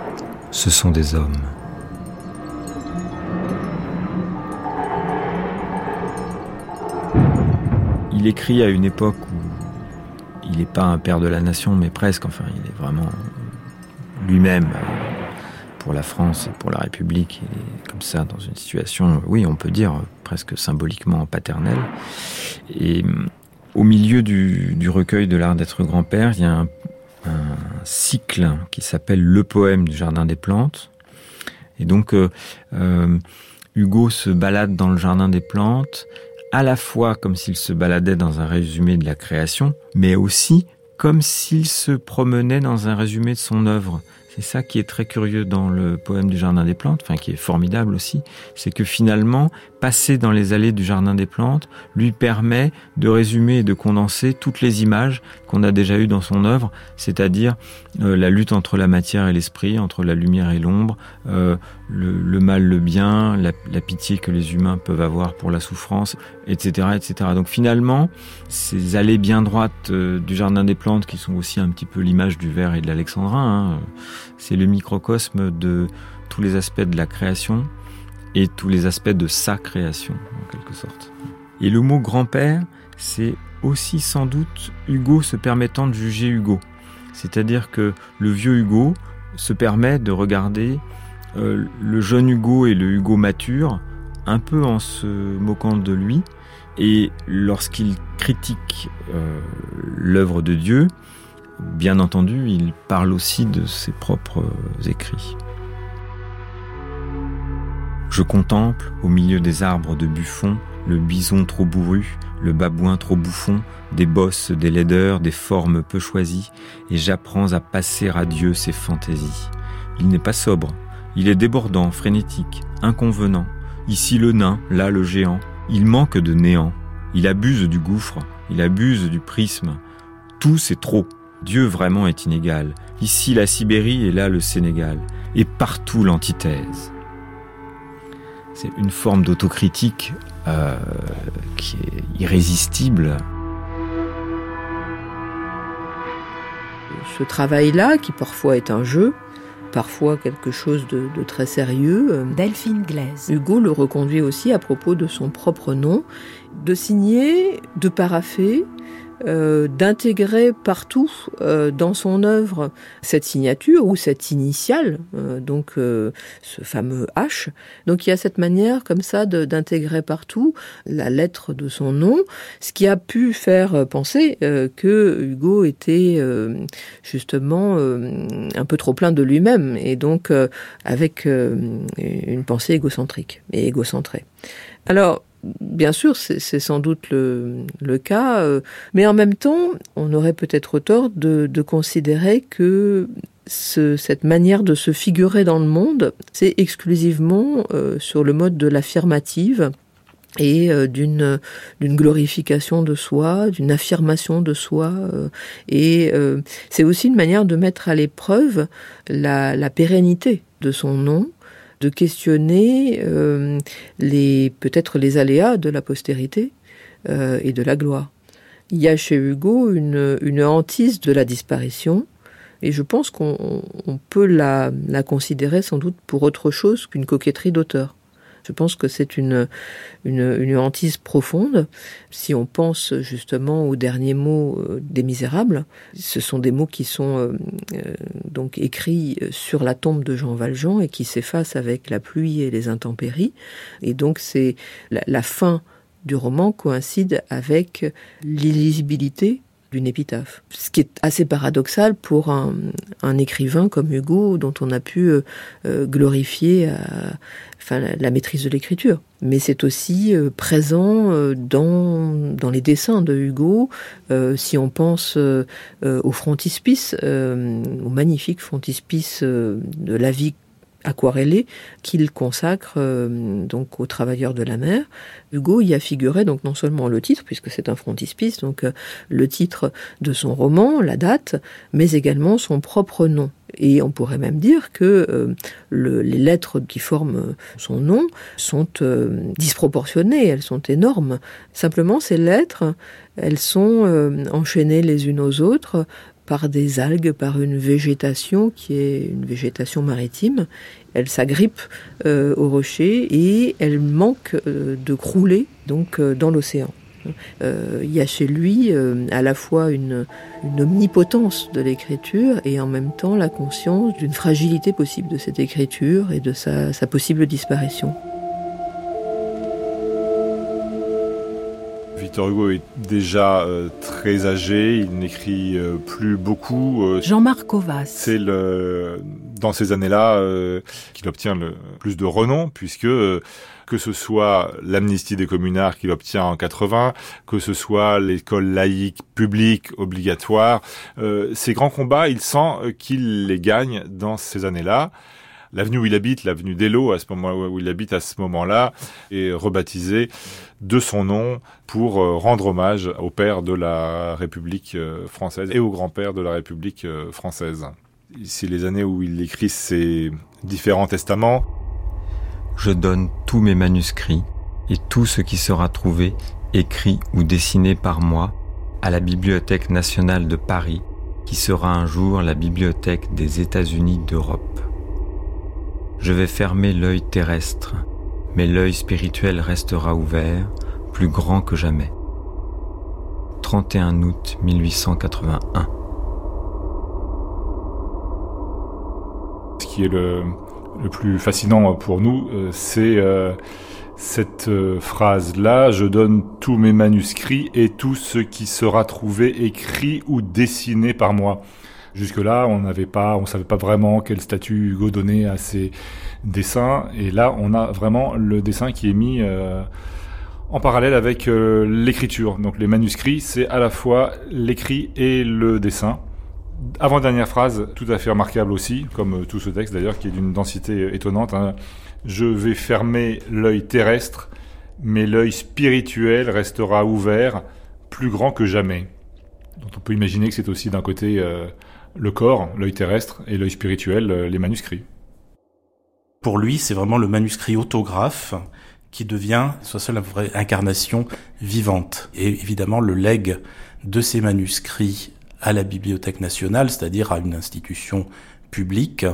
ce sont des hommes. Il écrit à une époque où il n'est pas un père de la nation, mais presque, enfin, il est vraiment lui-même pour la France et pour la République, il comme ça dans une situation, oui, on peut dire presque symboliquement paternelle. Et au milieu du, recueil de l'art d'être grand-père, il y a un, cycle qui s'appelle Le poème du Jardin des Plantes. Et donc, euh, euh, Hugo se balade dans le Jardin des Plantes, à la fois comme s'il se baladait dans un résumé de la création, mais aussi comme s'il se promenait dans un résumé de son œuvre. C'est ça qui est très curieux dans le poème du Jardin des Plantes, enfin qui est formidable aussi, c'est que finalement, passer dans les allées du Jardin des Plantes lui permet de résumer et de condenser toutes les images qu'on a déjà eues dans son œuvre, c'est-à-dire euh, la lutte entre la matière et l'esprit, entre la lumière et l'ombre, euh, le, mal, le bien, la, pitié que les humains peuvent avoir pour la souffrance, etc., etc. Donc finalement, ces allées bien droites euh, du Jardin des Plantes, qui sont aussi un petit peu l'image du verre et de l'alexandrin, hein, c'est le microcosme de tous les aspects de la création et tous les aspects de sa création, en quelque sorte. Et le mot grand-père, c'est aussi sans doute Hugo se permettant de juger Hugo. C'est-à-dire que le vieux Hugo se permet de regarder euh, le jeune Hugo et le Hugo mature un peu en se moquant de lui. Et lorsqu'il critique euh, l'œuvre de Dieu, bien entendu, il parle aussi de ses propres écrits. Je contemple, au milieu des arbres de buffon, le bison trop bourru, le babouin trop bouffon, des bosses, des laideurs, des formes peu choisies, et j'apprends à passer à Dieu ses fantaisies. Il n'est pas sobre, il est débordant, frénétique, inconvenant. Ici le nain, là le géant. Il manque de néant. Il abuse du gouffre, il abuse du prisme. Tout c'est trop. Dieu vraiment est inégal. Ici la Sibérie et là le Sénégal. Et partout l'antithèse. C'est une forme d'autocritique euh, qui est irrésistible. Ce travail-là, qui parfois est un jeu, parfois quelque chose de, très sérieux. Euh, Delphine Glaise. Hugo le reconduit aussi à propos de son propre nom, de signer, de paraffer, euh, d'intégrer partout euh, dans son œuvre cette signature ou cette initiale, euh, donc ce fameux H. Donc il y a cette manière comme ça d'intégrer partout la lettre de son nom, ce qui a pu faire penser que Hugo était justement un peu trop plein de lui-même et donc avec une pensée égocentrique et égocentrée. Alors, Bien sûr, c'est sans doute le, cas, euh, mais en même temps, on aurait peut-être tort de, considérer que cette manière de se figurer dans le monde, c'est exclusivement euh, sur le mode de l'affirmative et euh, d'une glorification de soi, d'une affirmation de soi, et c'est aussi une manière de mettre à l'épreuve la pérennité de son nom de questionner euh, les peut-être les aléas de la postérité euh, et de la gloire. Il y a chez Hugo une, une hantise de la disparition, et je pense qu'on peut la, la considérer sans doute pour autre chose qu'une coquetterie d'auteur. Je pense que c'est une, hantise profonde. Si on pense justement aux derniers mots euh, des Misérables, ce sont des mots qui sont euh, euh, écrits sur la tombe de Jean Valjean et qui s'effacent avec la pluie et les intempéries. Et donc c'est la, fin du roman coïncide avec l'illisibilité d'une épitaphe. Ce qui est assez paradoxal pour un, écrivain comme Hugo, dont on a pu euh, euh, glorifier enfin, la, maîtrise de l'écriture. Mais c'est aussi euh, présent dans, dans les dessins de Hugo. si on pense au frontispice, au magnifique frontispice de la vie aquarellé qu'il consacre euh, donc aux travailleurs de la mer. Hugo y a figuré donc non seulement le titre, puisque c'est un frontispice, donc euh, le titre de son roman, la date, mais également son propre nom. Et on pourrait même dire que euh, les lettres qui forment son nom sont disproportionnées, elles sont énormes. Simplement, ces lettres, elles sont enchaînées les unes aux autres par des algues, par une végétation qui est une végétation maritime. Elle s'agrippe euh, au rocher et elle manque euh, de crouler donc euh, dans l'océan. il y a chez lui à la fois une, omnipotence de l'écriture et en même temps la conscience d'une fragilité possible de cette écriture et de sa possible disparition. Victor Hugo est déjà euh, très âgé, il n'écrit euh, plus beaucoup. Euh, Jean-Marc Covas. C'est le, dans ces années-là qu'il obtient le plus de renom, puisque que ce soit l'amnistie des communards qu'il obtient en 80, que ce soit l'école laïque publique obligatoire, ces grands combats, il sent qu'il les gagne dans ces années-là. L'avenue où il habite, l'avenue d'Elo, à ce moment où il habite à ce moment-là, est rebaptisée de son nom pour euh, rendre hommage au père de la République euh, française et au grand-père de la République euh, française. C'est les années où il écrit ses différents testaments. Je donne tous mes manuscrits et tout ce qui sera trouvé, écrit ou dessiné par moi, à la Bibliothèque nationale de Paris, qui sera un jour la Bibliothèque des États-Unis d'Europe. Je vais fermer l'œil terrestre, mais l'œil spirituel restera ouvert, plus grand que jamais. 31 août 1881. Ce qui est le, plus fascinant pour nous, euh, c'est euh, cette euh, phrase-là, je donne tous mes manuscrits et tout ce qui sera trouvé écrit ou dessiné par moi. Jusque-là, on n'avait pas, on savait pas vraiment quel statut Hugo donnait à ses dessins. Et là, on a vraiment le dessin qui est mis euh, en parallèle avec euh, l'écriture. Donc les manuscrits, c'est à la fois l'écrit et le dessin. Avant-dernière phrase, tout à fait remarquable aussi, comme euh, tout ce texte d'ailleurs, qui est d'une densité étonnante. Hein. Je vais fermer l'œil terrestre, mais l'œil spirituel restera ouvert, plus grand que jamais. Donc on peut imaginer que c'est aussi d'un côté le corps, l'œil terrestre, et l'œil spirituel, euh, les manuscrits. Pour lui, c'est vraiment le manuscrit autographe qui devient soit seule vraie incarnation vivante. Et évidemment, le legs de ces manuscrits à la Bibliothèque nationale, c'est-à-dire à une institution publique,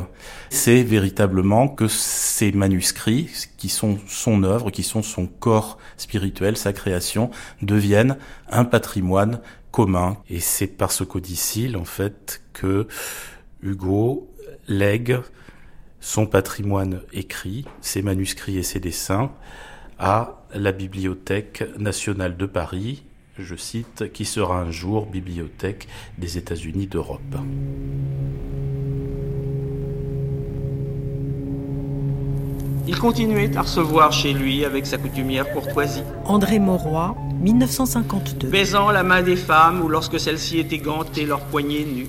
c'est véritablement que ces manuscrits, qui sont son œuvre, qui sont son corps spirituel, sa création, deviennent un patrimoine commun. Et c'est par ce codicile, en fait, que Hugo lègue son patrimoine écrit, ses manuscrits et ses dessins, à la Bibliothèque nationale de Paris, je cite, qui sera un jour bibliothèque des États-Unis d'Europe. Il continuait à recevoir chez lui avec sa coutumière courtoisie. André Mauroy, 1952. Baisant la main des femmes ou lorsque celles-ci étaient gantées leurs poignets nus.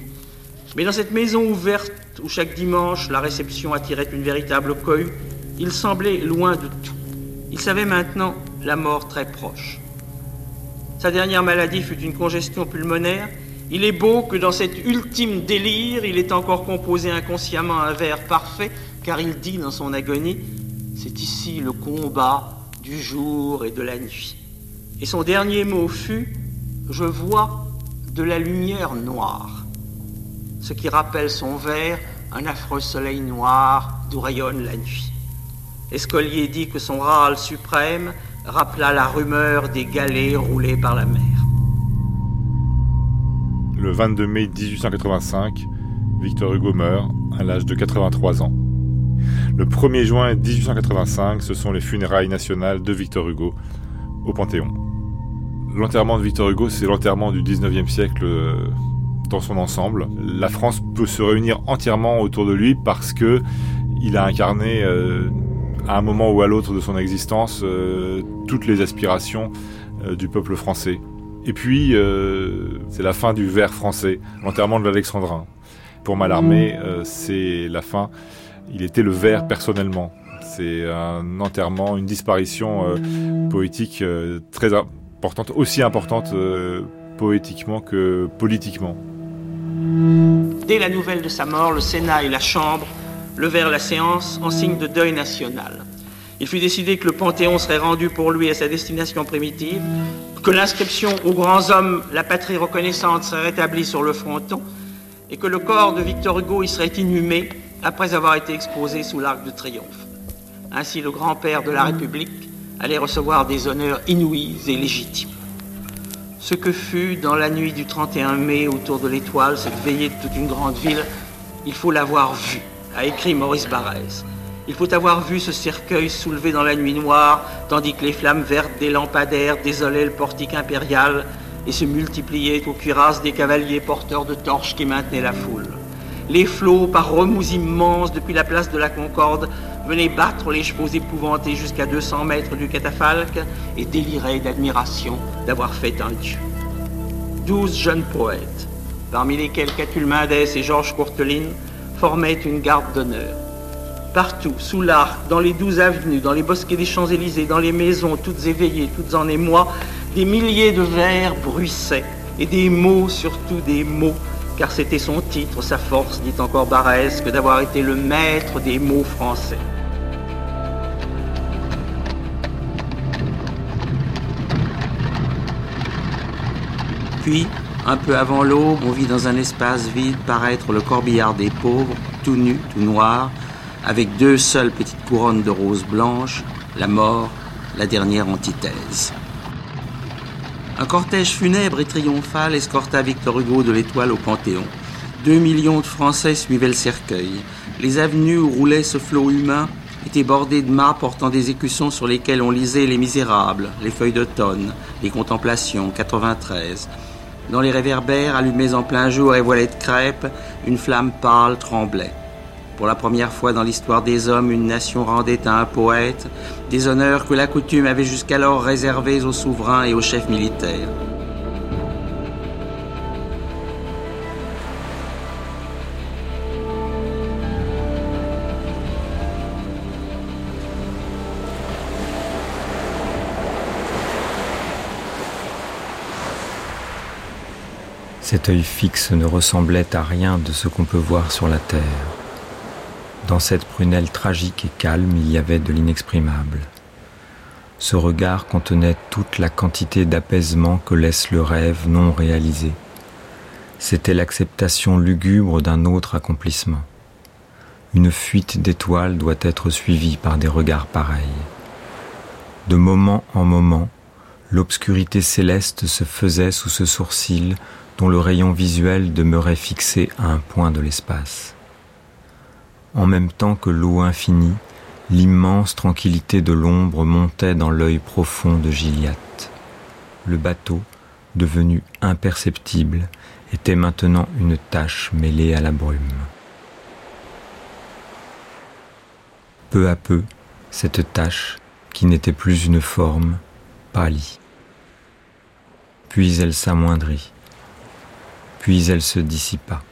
Mais dans cette maison ouverte où chaque dimanche la réception attirait une véritable cohue, il semblait loin de tout. Il savait maintenant la mort très proche. Sa dernière maladie fut une congestion pulmonaire. Il est beau que dans cet ultime délire, il ait encore composé inconsciemment un vers parfait, car il dit dans son agonie c'est ici le combat du jour et de la nuit. Et son dernier mot fut Je vois de la lumière noire. Ce qui rappelle son vers un affreux soleil noir d'où rayonne la nuit. Escolier dit que son râle suprême rappela la rumeur des galets roulés par la mer. Le 22 mai 1885, Victor Hugo meurt à l'âge de 83 ans. Le 1er juin 1885, ce sont les funérailles nationales de Victor Hugo au Panthéon. L'enterrement de Victor Hugo, c'est l'enterrement du 19e siècle euh, dans son ensemble. La France peut se réunir entièrement autour de lui parce que il a incarné euh, à un moment ou à l'autre de son existence euh, toutes les aspirations du peuple français. Et puis, c'est la fin du vers français, l'enterrement de l'Alexandrin. Pour Mallarmé, c'est la fin. Il était le vers personnellement. C'est un enterrement, une disparition poétique très importante, aussi importante poétiquement que politiquement. Dès la nouvelle de sa mort, le Sénat et la Chambre levèrent la séance en signe de deuil national. Il fut décidé que le Panthéon serait rendu pour lui à sa destination primitive, que l'inscription aux grands hommes, la patrie reconnaissante, serait rétablie sur le fronton, et que le corps de Victor Hugo y serait inhumé après avoir été exposé sous l'arc de triomphe. Ainsi, le grand-père de la République allait recevoir des honneurs inouïs et légitimes. Ce que fut dans la nuit du 31 mai autour de l'étoile, cette veillée de toute une grande ville, il faut l'avoir vu, a écrit Maurice Barrès. Il faut avoir vu ce cercueil soulevé dans la nuit noire, tandis que les flammes vertes des lampadaires désolaient le portique impérial et se multipliaient aux cuirasses des cavaliers porteurs de torches qui maintenaient la foule. Les flots, par remous immenses depuis la place de la Concorde, venaient battre les chevaux épouvantés jusqu'à 200 mètres du catafalque et déliraient d'admiration d'avoir fait un dieu. Douze jeunes poètes, parmi lesquels Catulle Mendès et Georges Courteline, formaient une garde d'honneur. Partout, sous l'arc, dans les douze avenues, dans les bosquets des Champs-Élysées, dans les maisons, toutes éveillées, toutes en émoi, des milliers de vers bruissaient, et des mots, surtout des mots, car c'était son titre, sa force, dit encore Barès, que d'avoir été le maître des mots français. Puis, un peu avant l'aube, on vit dans un espace vide paraître le corbillard des pauvres, tout nu, tout noir, avec deux seules petites couronnes de roses blanches, la mort, la dernière antithèse. Un cortège funèbre et triomphal escorta Victor Hugo de l'Étoile au Panthéon. Deux millions de Français suivaient le cercueil. Les avenues où roulait ce flot humain étaient bordées de mâts portant des écussons sur lesquels on lisait Les Misérables, Les Feuilles d'automne, Les Contemplations, 93, dans les réverbères, allumés en plein jour et voilés de crêpes, une flamme pâle tremblait. Pour la première fois dans l'histoire des hommes, une nation rendait à un poète des honneurs que la coutume avait jusqu'alors réservés aux souverains et aux chefs militaires. Cet œil fixe ne ressemblait à rien de ce qu'on peut voir sur la terre. Dans cette prunelle tragique et calme, il y avait de l'inexprimable. Ce regard contenait toute la quantité d'apaisement que laisse le rêve non réalisé. C'était l'acceptation lugubre d'un autre accomplissement. Une fuite d'étoiles doit être suivie par des regards pareils. De moment en moment, l'obscurité céleste se faisait sous ce sourcil dont le rayon visuel demeurait fixé à un point de l'espace. En même temps que l'eau infinie, l'immense tranquillité de l'ombre montait dans l'œil profond de Gilliatt. Le bateau, devenu imperceptible, était maintenant une tache mêlée à la brume. Peu à peu, cette tache, qui n'était plus une forme, pâlit. Puis elle s'amoindrit puis elle se dissipa.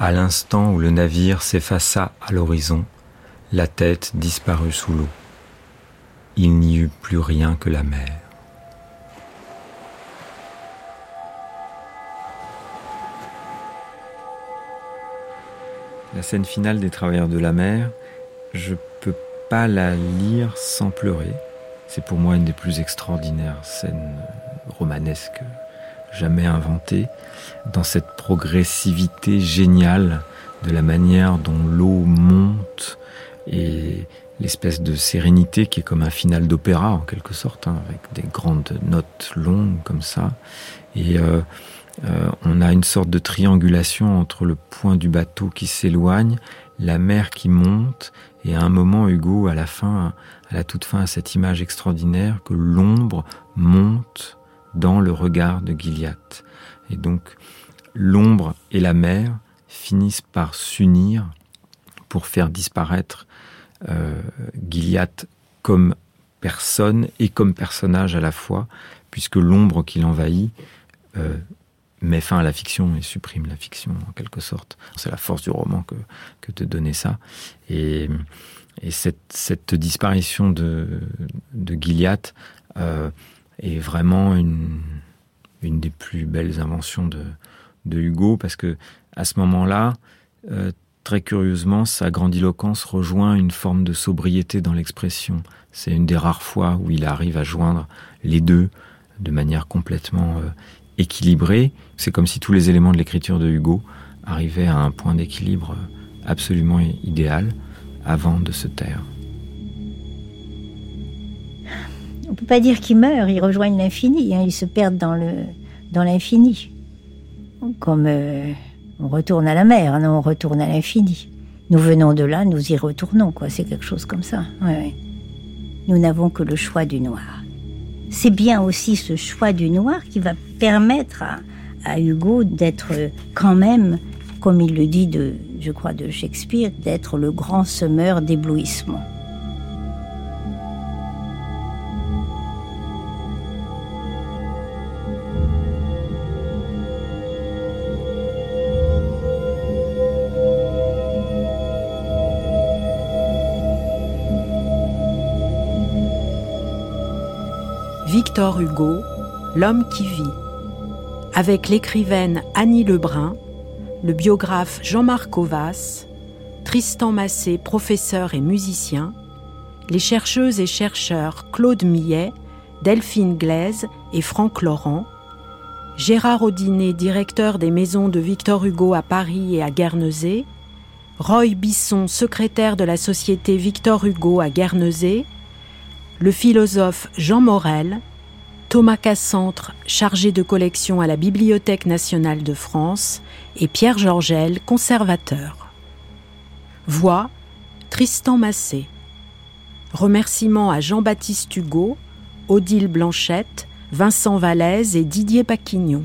À l'instant où le navire s'effaça à l'horizon, la tête disparut sous l'eau. Il n'y eut plus rien que la mer. La scène finale des Travailleurs de la mer, je peux pas la lire sans pleurer. C'est pour moi une des plus extraordinaires scènes romanesques jamais inventé, dans cette progressivité géniale de la manière dont l'eau monte et l'espèce de sérénité qui est comme un final d'opéra en quelque sorte, hein, avec des grandes notes longues comme ça. Et euh, euh, on a une sorte de triangulation entre le point du bateau qui s'éloigne, la mer qui monte, et à un moment, Hugo, à la fin, à la toute fin à cette image extraordinaire que l'ombre monte dans le regard de Gilliatt. Et donc, l'ombre et la mer finissent par s'unir pour faire disparaître euh, Gilliatt comme personne et comme personnage à la fois, puisque l'ombre qui l'envahit euh, met fin à la fiction et supprime la fiction en quelque sorte. C'est la force du roman que, de donner ça. Et, et cette, cette, disparition de, de Gilliatt euh, est vraiment une, une des plus belles inventions de, de Hugo, parce que à ce moment-là, euh, très curieusement, sa grandiloquence rejoint une forme de sobriété dans l'expression. C'est une des rares fois où il arrive à joindre les deux de manière complètement euh, équilibrée. C'est comme si tous les éléments de l'écriture de Hugo arrivaient à un point d'équilibre euh, absolument idéal avant de se taire. On peut pas dire qu'ils meurent, ils rejoignent l'infini, hein, ils se perdent dans le dans l'infini. Comme euh, on retourne à la mer, non, on retourne à l'infini. Nous venons de là, nous y retournons, quoi. C'est quelque chose comme ça. Nous n'avons que le choix du noir. C'est bien aussi ce choix du noir qui va permettre à, à Hugo d'être quand même, comme il le dit de, je crois, de Shakespeare, d'être le grand semeur d'éblouissement. Victor Hugo, L'homme qui vit, avec l'écrivaine Annie Lebrun, le biographe Jean-Marc Ovas, Tristan Massé, professeur et musicien, les chercheuses et chercheurs Claude Millet, Delphine Glaise et Franck Laurent, Gérard Audinet, directeur des maisons de Victor Hugo à Paris et à Guernesey, Roy Bisson, secrétaire de la société Victor Hugo à Guernesey, le philosophe Jean Morel, Thomas Cassantre, chargé de collection à la Bibliothèque nationale de France, et Pierre Georgel, conservateur. Voix Tristan Massé. Remerciements à Jean-Baptiste Hugo, Odile Blanchette, Vincent Vallès et Didier Paquignon.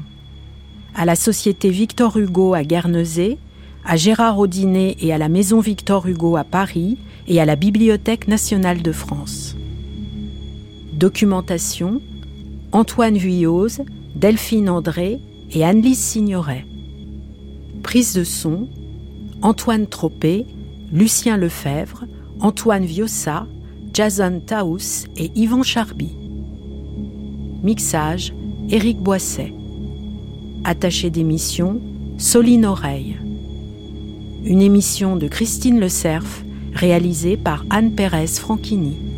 À la Société Victor Hugo à Guernesey, à Gérard Audinet et à la Maison Victor Hugo à Paris et à la Bibliothèque nationale de France. Documentation Antoine Vuillose, Delphine André et Annelise Signoret. Prise de son Antoine Tropé, Lucien Lefebvre, Antoine Viossa, Jason Taous et Yvan Charby. Mixage Éric Boisset. Attaché d'émission Soline Oreille. Une émission de Christine Le Cerf réalisée par Anne Pérez Franchini.